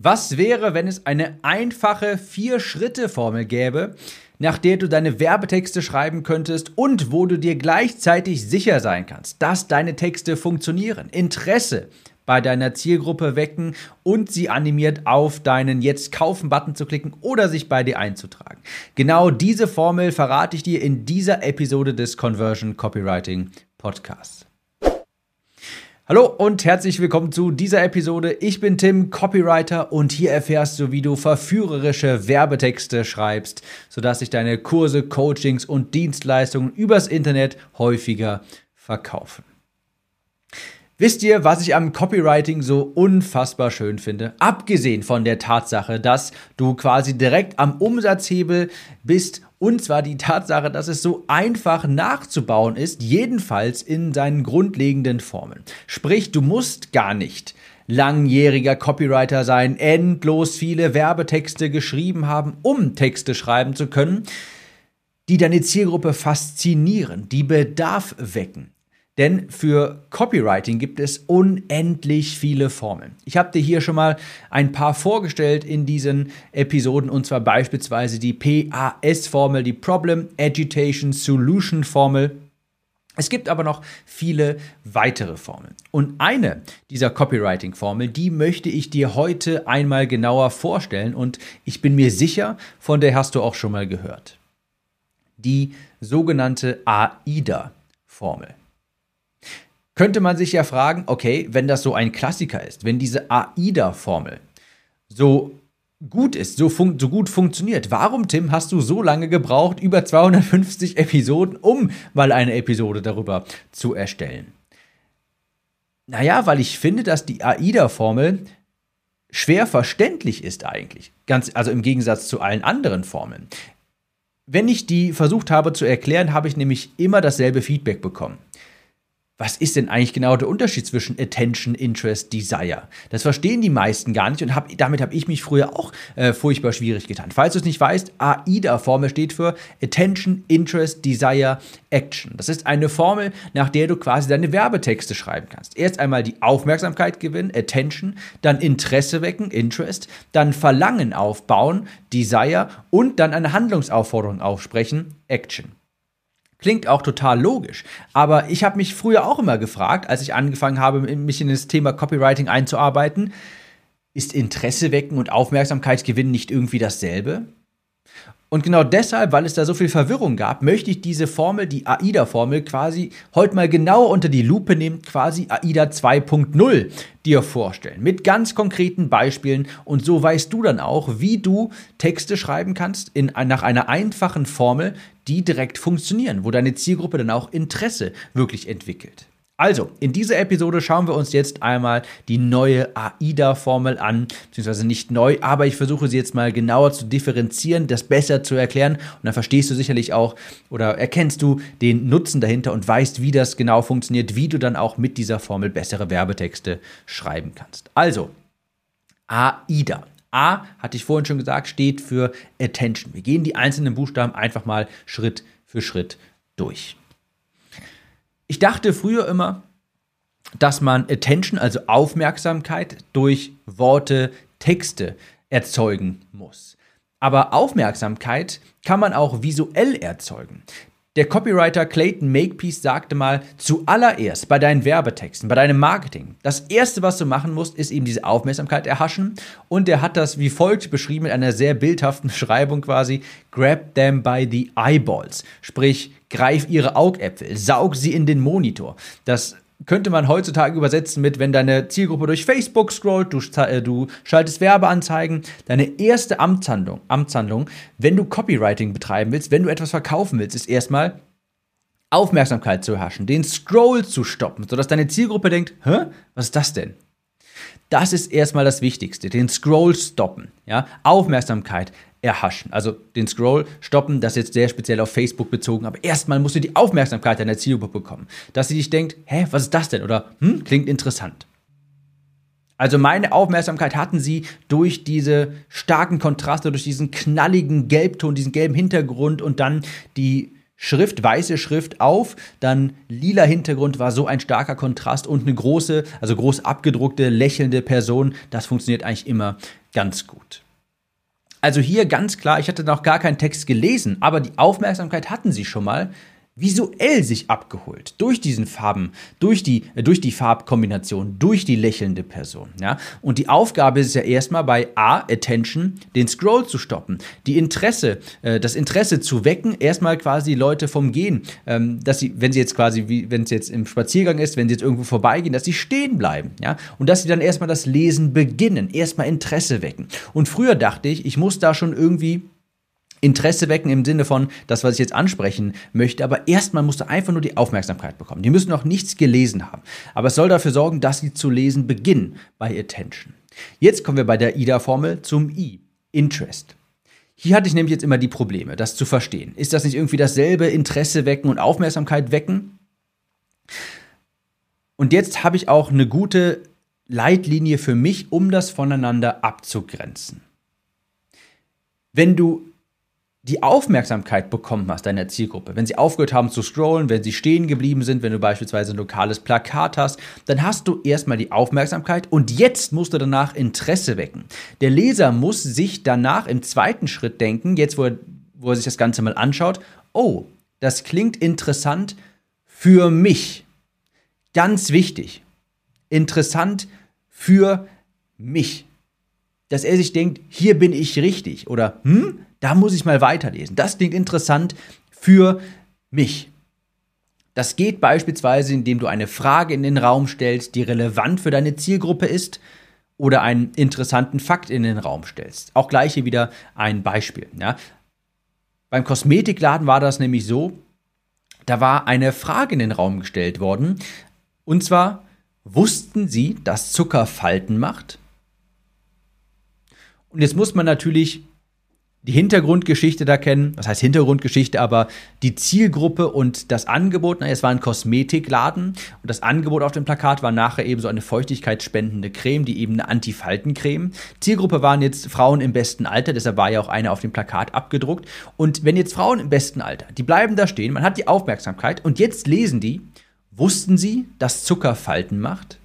Was wäre, wenn es eine einfache Vier-Schritte-Formel gäbe, nach der du deine Werbetexte schreiben könntest und wo du dir gleichzeitig sicher sein kannst, dass deine Texte funktionieren, Interesse bei deiner Zielgruppe wecken und sie animiert auf deinen Jetzt kaufen-Button zu klicken oder sich bei dir einzutragen. Genau diese Formel verrate ich dir in dieser Episode des Conversion Copywriting Podcasts. Hallo und herzlich willkommen zu dieser Episode. Ich bin Tim, Copywriter und hier erfährst du, wie du verführerische Werbetexte schreibst, sodass sich deine Kurse, Coachings und Dienstleistungen übers Internet häufiger verkaufen. Wisst ihr, was ich am Copywriting so unfassbar schön finde? Abgesehen von der Tatsache, dass du quasi direkt am Umsatzhebel bist und zwar die Tatsache, dass es so einfach nachzubauen ist, jedenfalls in seinen grundlegenden Formeln. Sprich, du musst gar nicht langjähriger Copywriter sein, endlos viele Werbetexte geschrieben haben, um Texte schreiben zu können, die deine Zielgruppe faszinieren, die Bedarf wecken. Denn für Copywriting gibt es unendlich viele Formeln. Ich habe dir hier schon mal ein paar vorgestellt in diesen Episoden und zwar beispielsweise die PAS-Formel, die Problem Agitation Solution Formel. Es gibt aber noch viele weitere Formeln. Und eine dieser Copywriting-Formeln, die möchte ich dir heute einmal genauer vorstellen und ich bin mir sicher, von der hast du auch schon mal gehört. Die sogenannte AIDA-Formel könnte man sich ja fragen, okay, wenn das so ein Klassiker ist, wenn diese AIDA-Formel so gut ist, so, so gut funktioniert, warum, Tim, hast du so lange gebraucht, über 250 Episoden, um mal eine Episode darüber zu erstellen? Naja, weil ich finde, dass die AIDA-Formel schwer verständlich ist eigentlich. Ganz, also im Gegensatz zu allen anderen Formeln. Wenn ich die versucht habe zu erklären, habe ich nämlich immer dasselbe Feedback bekommen was ist denn eigentlich genau der Unterschied zwischen Attention, Interest, Desire? Das verstehen die meisten gar nicht und hab, damit habe ich mich früher auch äh, furchtbar schwierig getan. Falls du es nicht weißt, AIDA-Formel steht für Attention, Interest, Desire, Action. Das ist eine Formel, nach der du quasi deine Werbetexte schreiben kannst. Erst einmal die Aufmerksamkeit gewinnen, Attention, dann Interesse wecken, Interest, dann Verlangen aufbauen, Desire und dann eine Handlungsaufforderung aufsprechen, Action. Klingt auch total logisch. Aber ich habe mich früher auch immer gefragt, als ich angefangen habe, mich in das Thema Copywriting einzuarbeiten, ist Interesse wecken und Aufmerksamkeit gewinnen nicht irgendwie dasselbe? Und genau deshalb, weil es da so viel Verwirrung gab, möchte ich diese Formel, die AIDA-Formel, quasi heute mal genauer unter die Lupe nehmen, quasi AIDA 2.0 dir vorstellen. Mit ganz konkreten Beispielen. Und so weißt du dann auch, wie du Texte schreiben kannst in, nach einer einfachen Formel, die direkt funktionieren, wo deine Zielgruppe dann auch Interesse wirklich entwickelt. Also, in dieser Episode schauen wir uns jetzt einmal die neue AIDA-Formel an, beziehungsweise nicht neu, aber ich versuche sie jetzt mal genauer zu differenzieren, das besser zu erklären und dann verstehst du sicherlich auch oder erkennst du den Nutzen dahinter und weißt, wie das genau funktioniert, wie du dann auch mit dieser Formel bessere Werbetexte schreiben kannst. Also, AIDA. A, hatte ich vorhin schon gesagt, steht für Attention. Wir gehen die einzelnen Buchstaben einfach mal Schritt für Schritt durch. Ich dachte früher immer, dass man Attention, also Aufmerksamkeit, durch Worte, Texte erzeugen muss. Aber Aufmerksamkeit kann man auch visuell erzeugen. Der Copywriter Clayton Makepeace sagte mal, zuallererst bei deinen Werbetexten, bei deinem Marketing, das erste, was du machen musst, ist eben diese Aufmerksamkeit erhaschen. Und er hat das wie folgt beschrieben mit einer sehr bildhaften Beschreibung quasi, grab them by the eyeballs. Sprich, greif ihre Augäpfel, saug sie in den Monitor. Das könnte man heutzutage übersetzen mit, wenn deine Zielgruppe durch Facebook scrollt, du, äh, du schaltest Werbeanzeigen, deine erste Amtshandlung, Amtshandlung, wenn du Copywriting betreiben willst, wenn du etwas verkaufen willst, ist erstmal Aufmerksamkeit zu erhaschen, den Scroll zu stoppen, sodass deine Zielgruppe denkt, hä, was ist das denn? Das ist erstmal das Wichtigste, den Scroll stoppen, ja, Aufmerksamkeit erhaschen. Also den Scroll stoppen, das ist jetzt sehr speziell auf Facebook bezogen, aber erstmal musst du die Aufmerksamkeit deiner Zielgruppe bekommen, dass sie dich denkt, hä, was ist das denn? Oder, hm, klingt interessant. Also meine Aufmerksamkeit hatten sie durch diese starken Kontraste, durch diesen knalligen Gelbton, diesen gelben Hintergrund und dann die Schrift, weiße Schrift auf, dann lila Hintergrund war so ein starker Kontrast und eine große, also groß abgedruckte, lächelnde Person. Das funktioniert eigentlich immer ganz gut. Also hier ganz klar, ich hatte noch gar keinen Text gelesen, aber die Aufmerksamkeit hatten sie schon mal visuell sich abgeholt durch diesen Farben, durch die, äh, durch die Farbkombination, durch die lächelnde Person. Ja? Und die Aufgabe ist ja erstmal bei A, Attention, den Scroll zu stoppen, die Interesse, äh, das Interesse zu wecken, erstmal quasi Leute vom Gehen, ähm, dass sie, wenn sie jetzt quasi, wenn es jetzt im Spaziergang ist, wenn sie jetzt irgendwo vorbeigehen, dass sie stehen bleiben. Ja? Und dass sie dann erstmal das Lesen beginnen, erstmal Interesse wecken. Und früher dachte ich, ich muss da schon irgendwie Interesse wecken im Sinne von das, was ich jetzt ansprechen möchte, aber erstmal musst du einfach nur die Aufmerksamkeit bekommen. Die müssen noch nichts gelesen haben, aber es soll dafür sorgen, dass sie zu lesen beginnen bei Attention. Jetzt kommen wir bei der IDA-Formel zum I, Interest. Hier hatte ich nämlich jetzt immer die Probleme, das zu verstehen. Ist das nicht irgendwie dasselbe Interesse wecken und Aufmerksamkeit wecken? Und jetzt habe ich auch eine gute Leitlinie für mich, um das voneinander abzugrenzen. Wenn du die Aufmerksamkeit bekommen hast deiner Zielgruppe, wenn sie aufgehört haben zu scrollen, wenn sie stehen geblieben sind, wenn du beispielsweise ein lokales Plakat hast, dann hast du erstmal die Aufmerksamkeit und jetzt musst du danach Interesse wecken. Der Leser muss sich danach im zweiten Schritt denken, jetzt wo er, wo er sich das Ganze mal anschaut, oh, das klingt interessant für mich. Ganz wichtig. Interessant für mich. Dass er sich denkt, hier bin ich richtig oder hm, da muss ich mal weiterlesen. Das klingt interessant für mich. Das geht beispielsweise, indem du eine Frage in den Raum stellst, die relevant für deine Zielgruppe ist oder einen interessanten Fakt in den Raum stellst. Auch gleich hier wieder ein Beispiel. Ja. Beim Kosmetikladen war das nämlich so, da war eine Frage in den Raum gestellt worden. Und zwar, wussten Sie, dass Zucker Falten macht? Und jetzt muss man natürlich die Hintergrundgeschichte da kennen. Was heißt Hintergrundgeschichte, aber die Zielgruppe und das Angebot. Na, es war ein Kosmetikladen und das Angebot auf dem Plakat war nachher eben so eine feuchtigkeitsspendende Creme, die eben eine Antifaltencreme. Zielgruppe waren jetzt Frauen im besten Alter, deshalb war ja auch eine auf dem Plakat abgedruckt. Und wenn jetzt Frauen im besten Alter, die bleiben da stehen, man hat die Aufmerksamkeit und jetzt lesen die, wussten sie, dass Zucker Falten macht?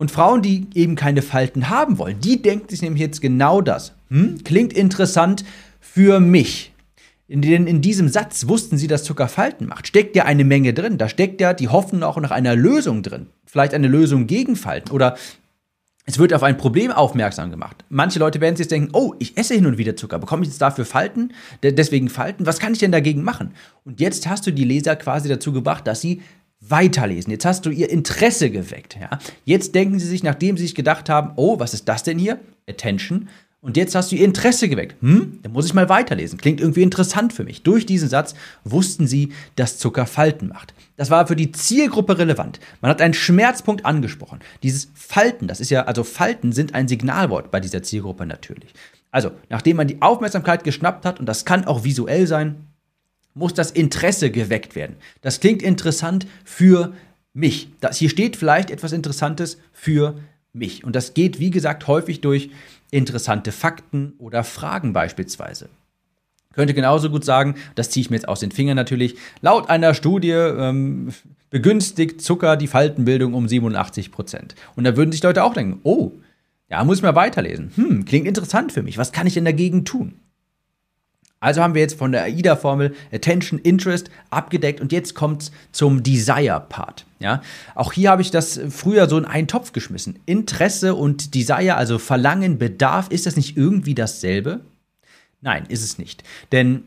Und Frauen, die eben keine Falten haben wollen, die denken sich nämlich jetzt genau das. Hm? Klingt interessant für mich. Denn in diesem Satz wussten sie, dass Zucker Falten macht. Steckt ja eine Menge drin. Da steckt ja die Hoffnung auch nach einer Lösung drin. Vielleicht eine Lösung gegen Falten. Oder es wird auf ein Problem aufmerksam gemacht. Manche Leute werden sich jetzt denken, oh, ich esse hin und wieder Zucker. Bekomme ich jetzt dafür Falten? Deswegen Falten? Was kann ich denn dagegen machen? Und jetzt hast du die Leser quasi dazu gebracht, dass sie weiterlesen. Jetzt hast du ihr Interesse geweckt. Ja? Jetzt denken sie sich, nachdem sie sich gedacht haben, oh, was ist das denn hier? Attention. Und jetzt hast du ihr Interesse geweckt. Hm, dann muss ich mal weiterlesen. Klingt irgendwie interessant für mich. Durch diesen Satz wussten sie, dass Zucker Falten macht. Das war für die Zielgruppe relevant. Man hat einen Schmerzpunkt angesprochen. Dieses Falten, das ist ja, also Falten sind ein Signalwort bei dieser Zielgruppe natürlich. Also, nachdem man die Aufmerksamkeit geschnappt hat, und das kann auch visuell sein, muss das Interesse geweckt werden. Das klingt interessant für mich. Das, hier steht vielleicht etwas Interessantes für mich. Und das geht, wie gesagt, häufig durch interessante Fakten oder Fragen beispielsweise. Könnte genauso gut sagen, das ziehe ich mir jetzt aus den Fingern natürlich, laut einer Studie ähm, begünstigt Zucker die Faltenbildung um 87 Prozent. Und da würden sich Leute auch denken, oh, ja, muss ich mal weiterlesen. Hm, klingt interessant für mich. Was kann ich denn dagegen tun? Also haben wir jetzt von der AIDA-Formel Attention, Interest abgedeckt und jetzt kommt es zum Desire-Part. Ja? Auch hier habe ich das früher so in einen Topf geschmissen. Interesse und Desire, also Verlangen, Bedarf, ist das nicht irgendwie dasselbe? Nein, ist es nicht. Denn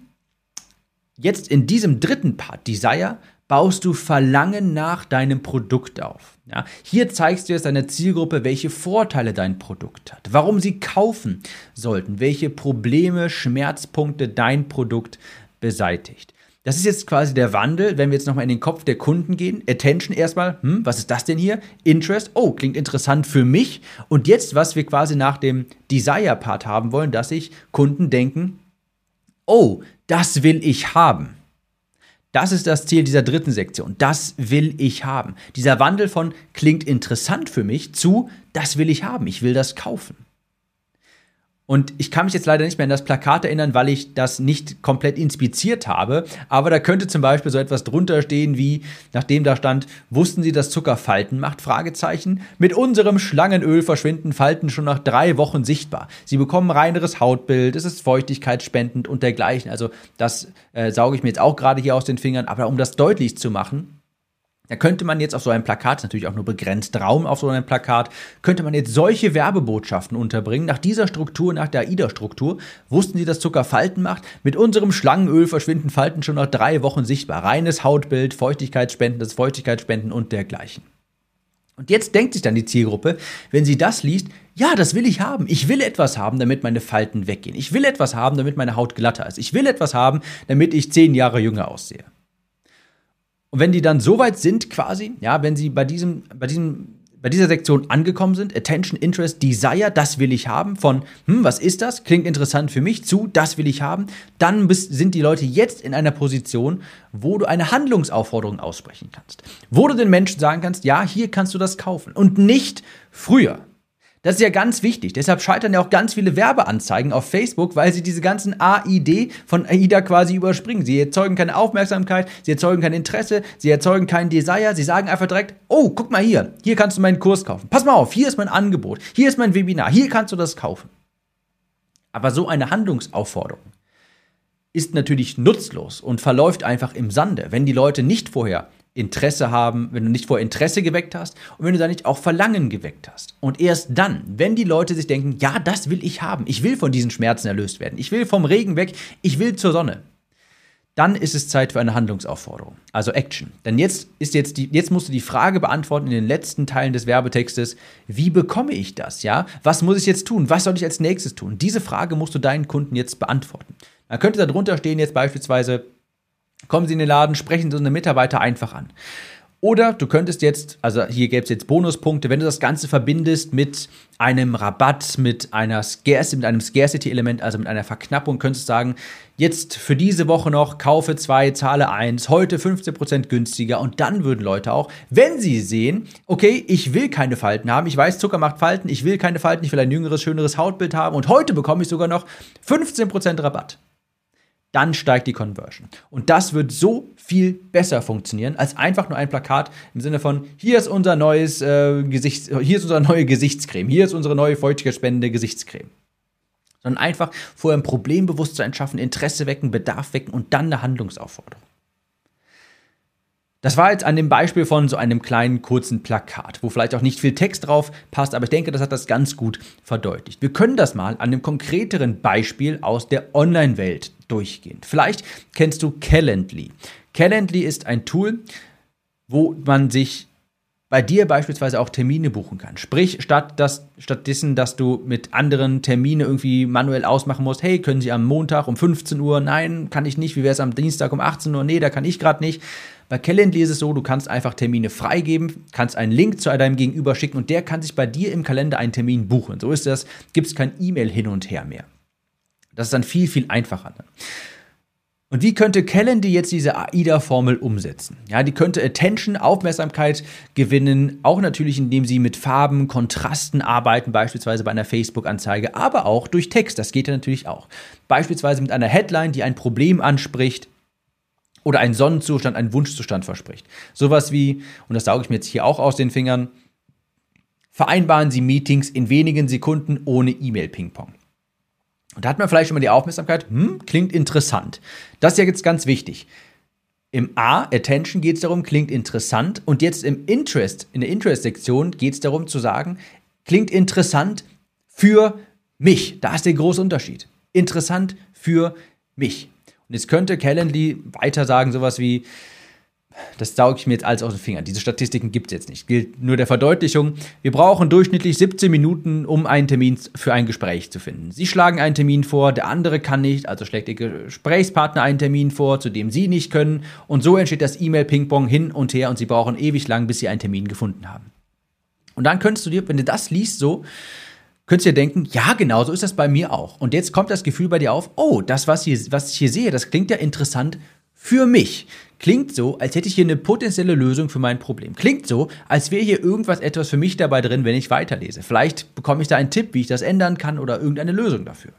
jetzt in diesem dritten Part, Desire, baust du Verlangen nach deinem Produkt auf. Ja, hier zeigst du jetzt deiner Zielgruppe, welche Vorteile dein Produkt hat, warum sie kaufen sollten, welche Probleme, Schmerzpunkte dein Produkt beseitigt. Das ist jetzt quasi der Wandel, wenn wir jetzt nochmal in den Kopf der Kunden gehen. Attention erstmal, hm, was ist das denn hier? Interest, oh, klingt interessant für mich. Und jetzt, was wir quasi nach dem Desire-Part haben wollen, dass sich Kunden denken, oh, das will ich haben. Das ist das Ziel dieser dritten Sektion. Das will ich haben. Dieser Wandel von klingt interessant für mich zu, das will ich haben. Ich will das kaufen. Und ich kann mich jetzt leider nicht mehr an das Plakat erinnern, weil ich das nicht komplett inspiziert habe. Aber da könnte zum Beispiel so etwas drunter stehen wie, nachdem da stand, wussten Sie, dass Zucker Falten macht? Fragezeichen. Mit unserem Schlangenöl verschwinden Falten schon nach drei Wochen sichtbar. Sie bekommen reineres Hautbild, es ist feuchtigkeitsspendend und dergleichen. Also das äh, sauge ich mir jetzt auch gerade hier aus den Fingern. Aber um das deutlich zu machen, da könnte man jetzt auf so einem Plakat, natürlich auch nur begrenzt Raum auf so einem Plakat, könnte man jetzt solche Werbebotschaften unterbringen. Nach dieser Struktur, nach der AIDA-Struktur, wussten Sie, dass Zucker Falten macht? Mit unserem Schlangenöl verschwinden Falten schon nach drei Wochen sichtbar. Reines Hautbild, Feuchtigkeitsspenden, Feuchtigkeitsspenden und dergleichen. Und jetzt denkt sich dann die Zielgruppe, wenn sie das liest, ja, das will ich haben. Ich will etwas haben, damit meine Falten weggehen. Ich will etwas haben, damit meine Haut glatter ist. Ich will etwas haben, damit ich zehn Jahre jünger aussehe. Und wenn die dann so weit sind, quasi, ja, wenn sie bei diesem, bei diesem, bei dieser Sektion angekommen sind, Attention, Interest, Desire, das will ich haben, von, hm, was ist das? Klingt interessant für mich, zu, das will ich haben, dann bist, sind die Leute jetzt in einer Position, wo du eine Handlungsaufforderung aussprechen kannst. Wo du den Menschen sagen kannst, ja, hier kannst du das kaufen. Und nicht früher. Das ist ja ganz wichtig. Deshalb scheitern ja auch ganz viele Werbeanzeigen auf Facebook, weil sie diese ganzen AID von AIDA quasi überspringen. Sie erzeugen keine Aufmerksamkeit, sie erzeugen kein Interesse, sie erzeugen keinen Desire. Sie sagen einfach direkt, oh, guck mal hier, hier kannst du meinen Kurs kaufen. Pass mal auf, hier ist mein Angebot, hier ist mein Webinar, hier kannst du das kaufen. Aber so eine Handlungsaufforderung ist natürlich nutzlos und verläuft einfach im Sande, wenn die Leute nicht vorher Interesse haben, wenn du nicht vor Interesse geweckt hast und wenn du da nicht auch Verlangen geweckt hast. Und erst dann, wenn die Leute sich denken, ja, das will ich haben, ich will von diesen Schmerzen erlöst werden, ich will vom Regen weg, ich will zur Sonne, dann ist es Zeit für eine Handlungsaufforderung, also Action. Denn jetzt ist jetzt die, jetzt musst du die Frage beantworten in den letzten Teilen des Werbetextes, wie bekomme ich das, ja? Was muss ich jetzt tun? Was soll ich als nächstes tun? Diese Frage musst du deinen Kunden jetzt beantworten. Dann könnte darunter stehen jetzt beispielsweise, Kommen Sie in den Laden, sprechen Sie unsere Mitarbeiter einfach an. Oder du könntest jetzt, also hier gäbe es jetzt Bonuspunkte, wenn du das Ganze verbindest mit einem Rabatt, mit einer Scarcity, mit einem Scarcity-Element, also mit einer Verknappung, könntest du sagen, jetzt für diese Woche noch, kaufe zwei, zahle eins, heute 15% günstiger. Und dann würden Leute auch, wenn sie sehen, okay, ich will keine Falten haben, ich weiß, Zucker macht Falten, ich will keine Falten, ich will ein jüngeres, schöneres Hautbild haben. Und heute bekomme ich sogar noch 15% Rabatt dann steigt die Conversion. Und das wird so viel besser funktionieren, als einfach nur ein Plakat im Sinne von, hier ist unser neues äh, Gesichts, hier ist unsere neue Gesichtscreme, hier ist unsere neue feuchtigkeitsspendende Gesichtscreme. Sondern einfach vorher ein Problembewusstsein schaffen, Interesse wecken, Bedarf wecken und dann eine Handlungsaufforderung. Das war jetzt an dem Beispiel von so einem kleinen kurzen Plakat, wo vielleicht auch nicht viel Text drauf passt, aber ich denke, das hat das ganz gut verdeutlicht. Wir können das mal an einem konkreteren Beispiel aus der Online-Welt durchgehen. Vielleicht kennst du Calendly. Calendly ist ein Tool, wo man sich bei dir beispielsweise auch Termine buchen kann. Sprich, statt dass, stattdessen, dass du mit anderen Termine irgendwie manuell ausmachen musst, hey, können Sie am Montag um 15 Uhr? Nein, kann ich nicht. Wie wäre es am Dienstag um 18 Uhr? Nee, da kann ich gerade nicht. Bei Calendly ist es so, du kannst einfach Termine freigeben, kannst einen Link zu deinem Gegenüber schicken und der kann sich bei dir im Kalender einen Termin buchen. So ist das, gibt es kein E-Mail hin und her mehr. Das ist dann viel, viel einfacher. Und wie könnte Calendly jetzt diese AIDA-Formel umsetzen? Ja, die könnte Attention, Aufmerksamkeit gewinnen, auch natürlich, indem sie mit Farben, Kontrasten arbeiten, beispielsweise bei einer Facebook-Anzeige, aber auch durch Text. Das geht ja natürlich auch. Beispielsweise mit einer Headline, die ein Problem anspricht, oder einen Sonnenzustand, einen Wunschzustand verspricht. Sowas wie, und das sauge ich mir jetzt hier auch aus den Fingern, vereinbaren Sie Meetings in wenigen Sekunden ohne E-Mail-Ping-Pong. Und da hat man vielleicht schon mal die Aufmerksamkeit, hm, klingt interessant. Das ist ja jetzt ganz wichtig. Im A, Attention, geht es darum, klingt interessant. Und jetzt im Interest, in der Interest-Sektion geht es darum zu sagen, klingt interessant für mich. Da ist der große Unterschied. Interessant für mich. Und jetzt könnte Calendly weiter sagen, sowas wie, das sauge ich mir jetzt alles aus den Fingern. Diese Statistiken gibt es jetzt nicht. Gilt nur der Verdeutlichung. Wir brauchen durchschnittlich 17 Minuten, um einen Termin für ein Gespräch zu finden. Sie schlagen einen Termin vor, der andere kann nicht, also schlägt Ihr Gesprächspartner einen Termin vor, zu dem Sie nicht können. Und so entsteht das E-Mail-Ping-Pong hin und her und Sie brauchen ewig lang, bis Sie einen Termin gefunden haben. Und dann könntest du dir, wenn du das liest, so, könntest dir denken, ja, genau so ist das bei mir auch. Und jetzt kommt das Gefühl bei dir auf, oh, das, was, hier, was ich hier sehe, das klingt ja interessant für mich klingt so, als hätte ich hier eine potenzielle Lösung für mein Problem. Klingt so, als wäre hier irgendwas etwas für mich dabei drin, wenn ich weiterlese. Vielleicht bekomme ich da einen Tipp, wie ich das ändern kann oder irgendeine Lösung dafür.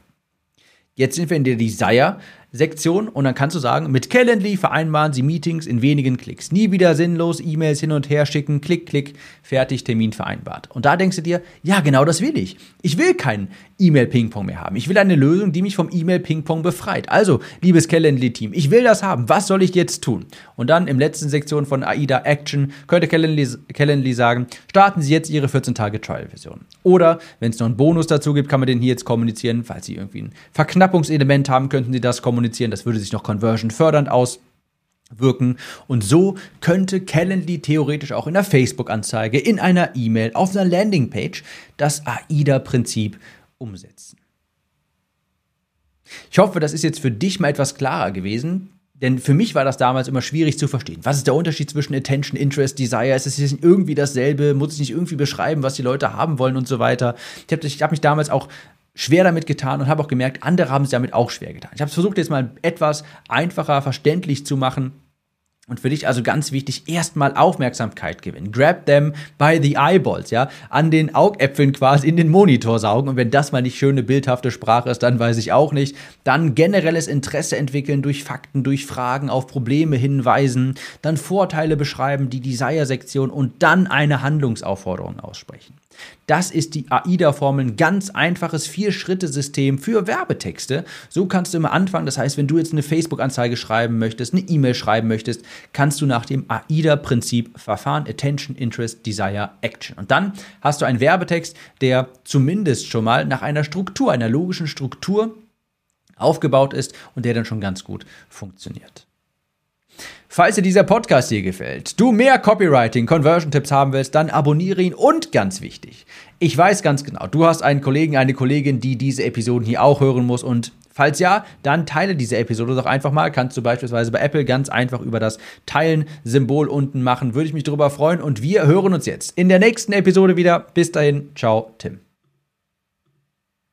Jetzt sind wir in der Desire Sektion und dann kannst du sagen, mit Calendly vereinbaren Sie Meetings in wenigen Klicks. Nie wieder sinnlos E-Mails hin und her schicken, klick, klick, fertig, Termin vereinbart. Und da denkst du dir, ja, genau das will ich. Ich will keinen E-Mail-Ping-Pong mehr haben. Ich will eine Lösung, die mich vom E-Mail-Ping-Pong befreit. Also, liebes Calendly-Team, ich will das haben. Was soll ich jetzt tun? Und dann im letzten Sektion von AIDA Action könnte Calendly, Calendly sagen, starten Sie jetzt Ihre 14-Tage-Trial-Version. Oder, wenn es noch einen Bonus dazu gibt, kann man den hier jetzt kommunizieren. Falls Sie irgendwie ein Verknappungselement haben, könnten Sie das kommunizieren. Das würde sich noch conversion fördernd auswirken. Und so könnte Calendly theoretisch auch in der Facebook-Anzeige, in einer E-Mail, auf einer Landingpage das AIDA-Prinzip umsetzen. Ich hoffe, das ist jetzt für dich mal etwas klarer gewesen. Denn für mich war das damals immer schwierig zu verstehen. Was ist der Unterschied zwischen Attention, Interest, Desire? Ist es nicht irgendwie dasselbe? Muss ich nicht irgendwie beschreiben, was die Leute haben wollen und so weiter? Ich habe hab mich damals auch schwer damit getan und habe auch gemerkt, andere haben es damit auch schwer getan. Ich habe es versucht, jetzt mal etwas einfacher verständlich zu machen. Und für dich also ganz wichtig, erstmal Aufmerksamkeit gewinnen. Grab them by the eyeballs, ja. An den Augäpfeln quasi in den Monitor saugen. Und wenn das mal nicht schöne, bildhafte Sprache ist, dann weiß ich auch nicht. Dann generelles Interesse entwickeln durch Fakten, durch Fragen, auf Probleme hinweisen. Dann Vorteile beschreiben, die Desire-Sektion und dann eine Handlungsaufforderung aussprechen. Das ist die AIDA-Formel, ein ganz einfaches Vier-Schritte-System für Werbetexte. So kannst du immer anfangen. Das heißt, wenn du jetzt eine Facebook-Anzeige schreiben möchtest, eine E-Mail schreiben möchtest, kannst du nach dem AIDA-Prinzip verfahren. Attention, Interest, Desire, Action. Und dann hast du einen Werbetext, der zumindest schon mal nach einer Struktur, einer logischen Struktur aufgebaut ist und der dann schon ganz gut funktioniert. Falls dir dieser Podcast hier gefällt, du mehr Copywriting, Conversion-Tipps haben willst, dann abonniere ihn und ganz wichtig, ich weiß ganz genau, du hast einen Kollegen, eine Kollegin, die diese Episoden hier auch hören muss und Falls ja, dann teile diese Episode doch einfach mal. Kannst du beispielsweise bei Apple ganz einfach über das Teilen-Symbol unten machen. Würde ich mich darüber freuen. Und wir hören uns jetzt in der nächsten Episode wieder. Bis dahin, ciao, Tim.